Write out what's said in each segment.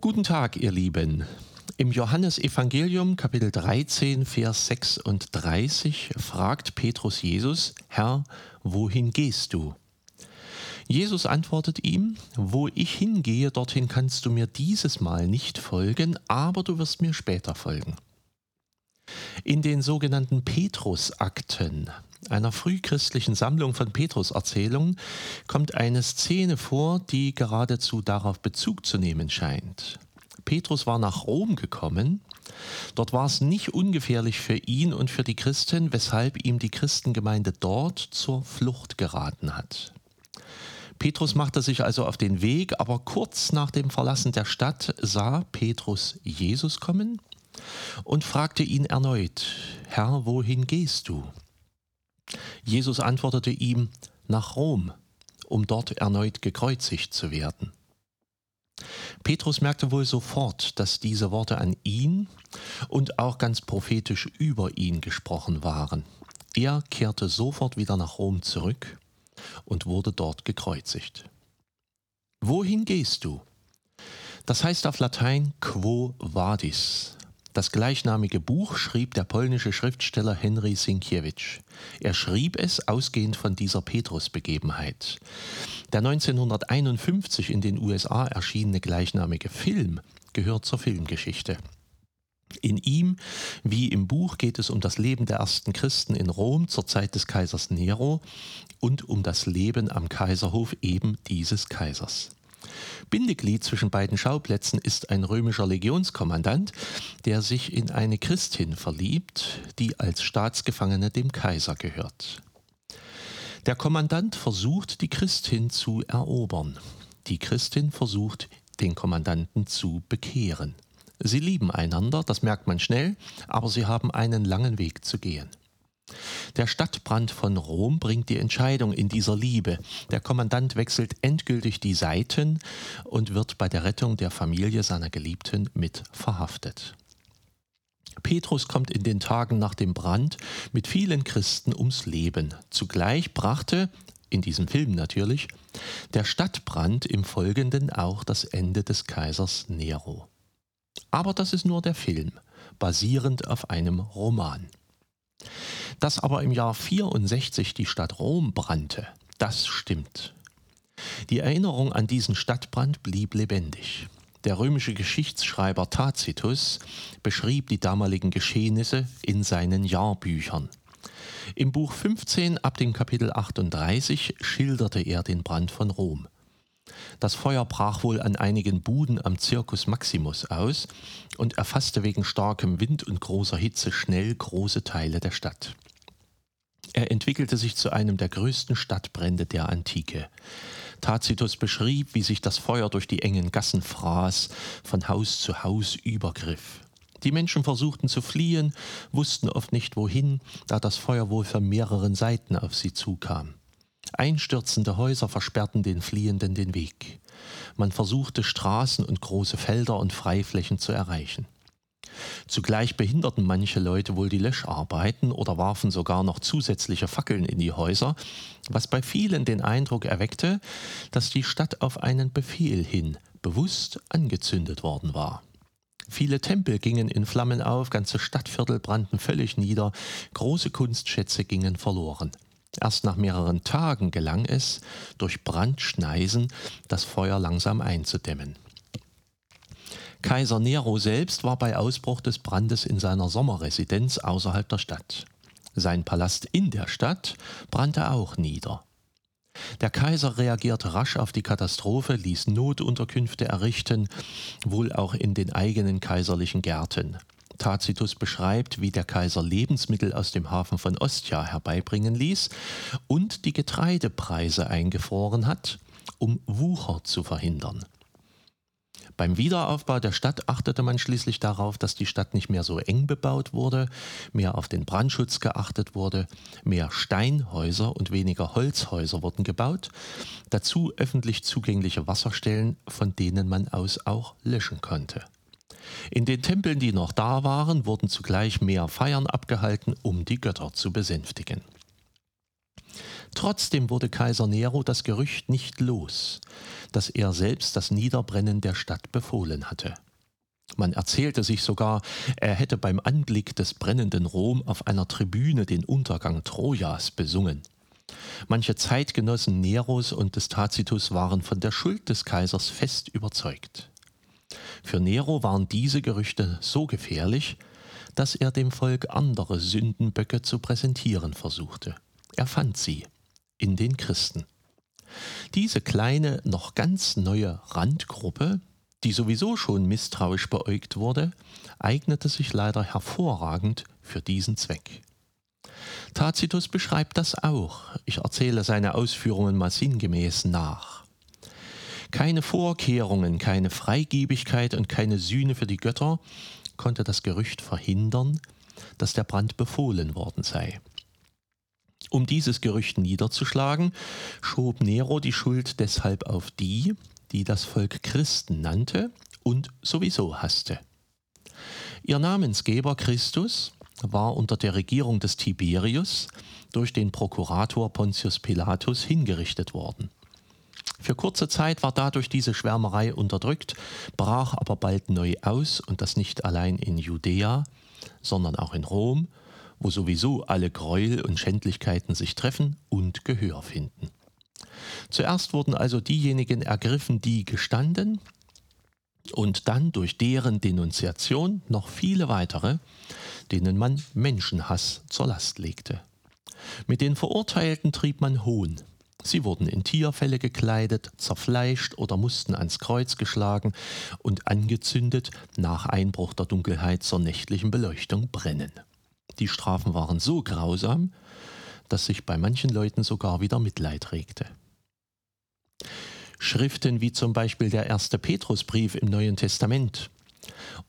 Guten Tag, ihr Lieben. Im Johannesevangelium Kapitel 13, Vers 36 fragt Petrus Jesus, Herr, wohin gehst du? Jesus antwortet ihm, wo ich hingehe, dorthin kannst du mir dieses Mal nicht folgen, aber du wirst mir später folgen. In den sogenannten Petrusakten, einer frühchristlichen Sammlung von Petrus-Erzählungen, kommt eine Szene vor, die geradezu darauf Bezug zu nehmen scheint. Petrus war nach Rom gekommen. Dort war es nicht ungefährlich für ihn und für die Christen, weshalb ihm die Christengemeinde dort zur Flucht geraten hat. Petrus machte sich also auf den Weg, aber kurz nach dem Verlassen der Stadt sah Petrus Jesus kommen und fragte ihn erneut, Herr, wohin gehst du? Jesus antwortete ihm, nach Rom, um dort erneut gekreuzigt zu werden. Petrus merkte wohl sofort, dass diese Worte an ihn und auch ganz prophetisch über ihn gesprochen waren. Er kehrte sofort wieder nach Rom zurück und wurde dort gekreuzigt. Wohin gehst du? Das heißt auf Latein Quo vadis, das gleichnamige Buch schrieb der polnische Schriftsteller Henry Sienkiewicz. Er schrieb es ausgehend von dieser Petrus-Begebenheit. Der 1951 in den USA erschienene gleichnamige Film gehört zur Filmgeschichte. In ihm wie im Buch geht es um das Leben der ersten Christen in Rom zur Zeit des Kaisers Nero und um das Leben am Kaiserhof eben dieses Kaisers. Bindeglied zwischen beiden Schauplätzen ist ein römischer Legionskommandant, der sich in eine Christin verliebt, die als Staatsgefangene dem Kaiser gehört. Der Kommandant versucht, die Christin zu erobern. Die Christin versucht, den Kommandanten zu bekehren. Sie lieben einander, das merkt man schnell, aber sie haben einen langen Weg zu gehen. Der Stadtbrand von Rom bringt die Entscheidung in dieser Liebe. Der Kommandant wechselt endgültig die Seiten und wird bei der Rettung der Familie seiner Geliebten mit verhaftet. Petrus kommt in den Tagen nach dem Brand mit vielen Christen ums Leben. Zugleich brachte, in diesem Film natürlich, der Stadtbrand im Folgenden auch das Ende des Kaisers Nero. Aber das ist nur der Film, basierend auf einem Roman. Dass aber im Jahr 64 die Stadt Rom brannte, das stimmt. Die Erinnerung an diesen Stadtbrand blieb lebendig. Der römische Geschichtsschreiber Tacitus beschrieb die damaligen Geschehnisse in seinen Jahrbüchern. Im Buch 15 ab dem Kapitel 38 schilderte er den Brand von Rom. Das Feuer brach wohl an einigen Buden am Circus Maximus aus und erfasste wegen starkem Wind und großer Hitze schnell große Teile der Stadt. Er entwickelte sich zu einem der größten Stadtbrände der Antike. Tacitus beschrieb, wie sich das Feuer durch die engen Gassen fraß, von Haus zu Haus übergriff. Die Menschen versuchten zu fliehen, wussten oft nicht wohin, da das Feuer wohl von mehreren Seiten auf sie zukam. Einstürzende Häuser versperrten den Fliehenden den Weg. Man versuchte Straßen und große Felder und Freiflächen zu erreichen. Zugleich behinderten manche Leute wohl die Löscharbeiten oder warfen sogar noch zusätzliche Fackeln in die Häuser, was bei vielen den Eindruck erweckte, dass die Stadt auf einen Befehl hin bewusst angezündet worden war. Viele Tempel gingen in Flammen auf, ganze Stadtviertel brannten völlig nieder, große Kunstschätze gingen verloren. Erst nach mehreren Tagen gelang es, durch Brandschneisen das Feuer langsam einzudämmen. Kaiser Nero selbst war bei Ausbruch des Brandes in seiner Sommerresidenz außerhalb der Stadt. Sein Palast in der Stadt brannte auch nieder. Der Kaiser reagierte rasch auf die Katastrophe, ließ Notunterkünfte errichten, wohl auch in den eigenen kaiserlichen Gärten. Tacitus beschreibt, wie der Kaiser Lebensmittel aus dem Hafen von Ostia herbeibringen ließ und die Getreidepreise eingefroren hat, um Wucher zu verhindern. Beim Wiederaufbau der Stadt achtete man schließlich darauf, dass die Stadt nicht mehr so eng bebaut wurde, mehr auf den Brandschutz geachtet wurde, mehr Steinhäuser und weniger Holzhäuser wurden gebaut, dazu öffentlich zugängliche Wasserstellen, von denen man aus auch löschen konnte. In den Tempeln, die noch da waren, wurden zugleich mehr Feiern abgehalten, um die Götter zu besänftigen. Trotzdem wurde Kaiser Nero das Gerücht nicht los, dass er selbst das Niederbrennen der Stadt befohlen hatte. Man erzählte sich sogar, er hätte beim Anblick des brennenden Rom auf einer Tribüne den Untergang Trojas besungen. Manche Zeitgenossen Neros und des Tacitus waren von der Schuld des Kaisers fest überzeugt. Für Nero waren diese Gerüchte so gefährlich, dass er dem Volk andere Sündenböcke zu präsentieren versuchte. Er fand sie in den Christen. Diese kleine, noch ganz neue Randgruppe, die sowieso schon misstrauisch beäugt wurde, eignete sich leider hervorragend für diesen Zweck. Tacitus beschreibt das auch. Ich erzähle seine Ausführungen mal sinngemäß nach. Keine Vorkehrungen, keine Freigebigkeit und keine Sühne für die Götter konnte das Gerücht verhindern, dass der Brand befohlen worden sei. Um dieses Gerücht niederzuschlagen, schob Nero die Schuld deshalb auf die, die das Volk Christen nannte und sowieso hasste. Ihr Namensgeber Christus war unter der Regierung des Tiberius durch den Prokurator Pontius Pilatus hingerichtet worden. Für kurze Zeit war dadurch diese Schwärmerei unterdrückt, brach aber bald neu aus und das nicht allein in Judäa, sondern auch in Rom wo sowieso alle Gräuel und Schändlichkeiten sich treffen und Gehör finden. Zuerst wurden also diejenigen ergriffen, die gestanden, und dann durch deren Denunziation noch viele weitere, denen man Menschenhass zur Last legte. Mit den Verurteilten trieb man Hohn. Sie wurden in Tierfälle gekleidet, zerfleischt oder mussten ans Kreuz geschlagen und angezündet nach Einbruch der Dunkelheit zur nächtlichen Beleuchtung brennen. Die Strafen waren so grausam, dass sich bei manchen Leuten sogar wieder Mitleid regte. Schriften wie zum Beispiel der erste Petrusbrief im Neuen Testament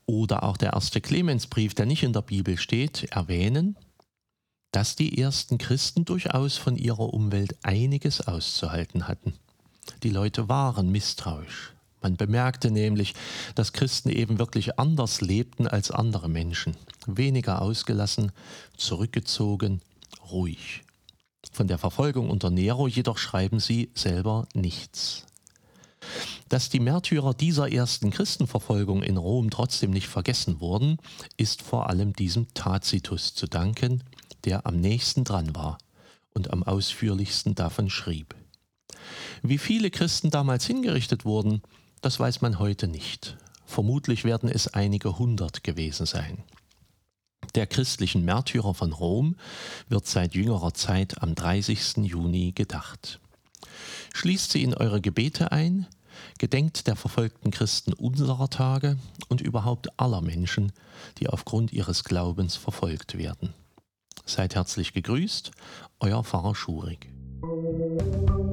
oder auch der erste Clemensbrief, der nicht in der Bibel steht, erwähnen, dass die ersten Christen durchaus von ihrer Umwelt einiges auszuhalten hatten. Die Leute waren misstrauisch. Man bemerkte nämlich, dass Christen eben wirklich anders lebten als andere Menschen, weniger ausgelassen, zurückgezogen, ruhig. Von der Verfolgung unter Nero jedoch schreiben sie selber nichts. Dass die Märtyrer dieser ersten Christenverfolgung in Rom trotzdem nicht vergessen wurden, ist vor allem diesem Tacitus zu danken, der am nächsten dran war und am ausführlichsten davon schrieb. Wie viele Christen damals hingerichtet wurden, das weiß man heute nicht. Vermutlich werden es einige hundert gewesen sein. Der christlichen Märtyrer von Rom wird seit jüngerer Zeit am 30. Juni gedacht. Schließt sie in eure Gebete ein, gedenkt der verfolgten Christen unserer Tage und überhaupt aller Menschen, die aufgrund ihres Glaubens verfolgt werden. Seid herzlich gegrüßt, euer Pfarrer Schurig. Musik